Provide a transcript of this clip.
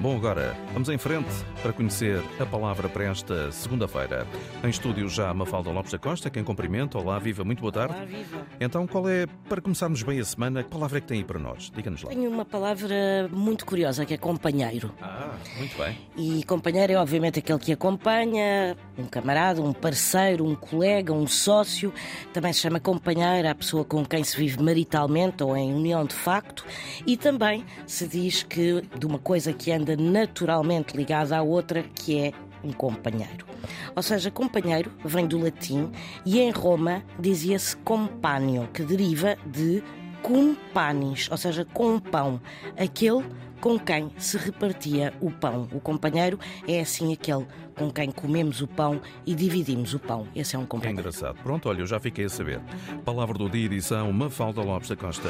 Bom, agora vamos em frente para conhecer a palavra para esta segunda-feira. Em estúdio já Mafalda Lopes da Costa, quem cumprimenta. Olá, viva, muito boa tarde. Olá, viva. Então, qual é, para começarmos bem a semana, que palavra é que tem aí para nós? Diga-nos lá. Tenho uma palavra muito curiosa que é companheiro. Ah, muito bem. E companheiro é obviamente aquele que acompanha, um camarada, um parceiro, um colega, um sócio. Também se chama companheira a pessoa com quem se vive maritalmente ou em união de facto. E também se diz que de uma coisa que anda naturalmente ligada à outra, que é um companheiro. Ou seja, companheiro vem do latim e em Roma dizia-se compânio, que deriva de cum panis, ou seja, com pão, aquele com quem se repartia o pão. O companheiro é assim aquele com quem comemos o pão e dividimos o pão. Esse é um companheiro. engraçado. Pronto, olha, eu já fiquei a saber. Palavra do dia, edição Mafalda Lopes da Costa.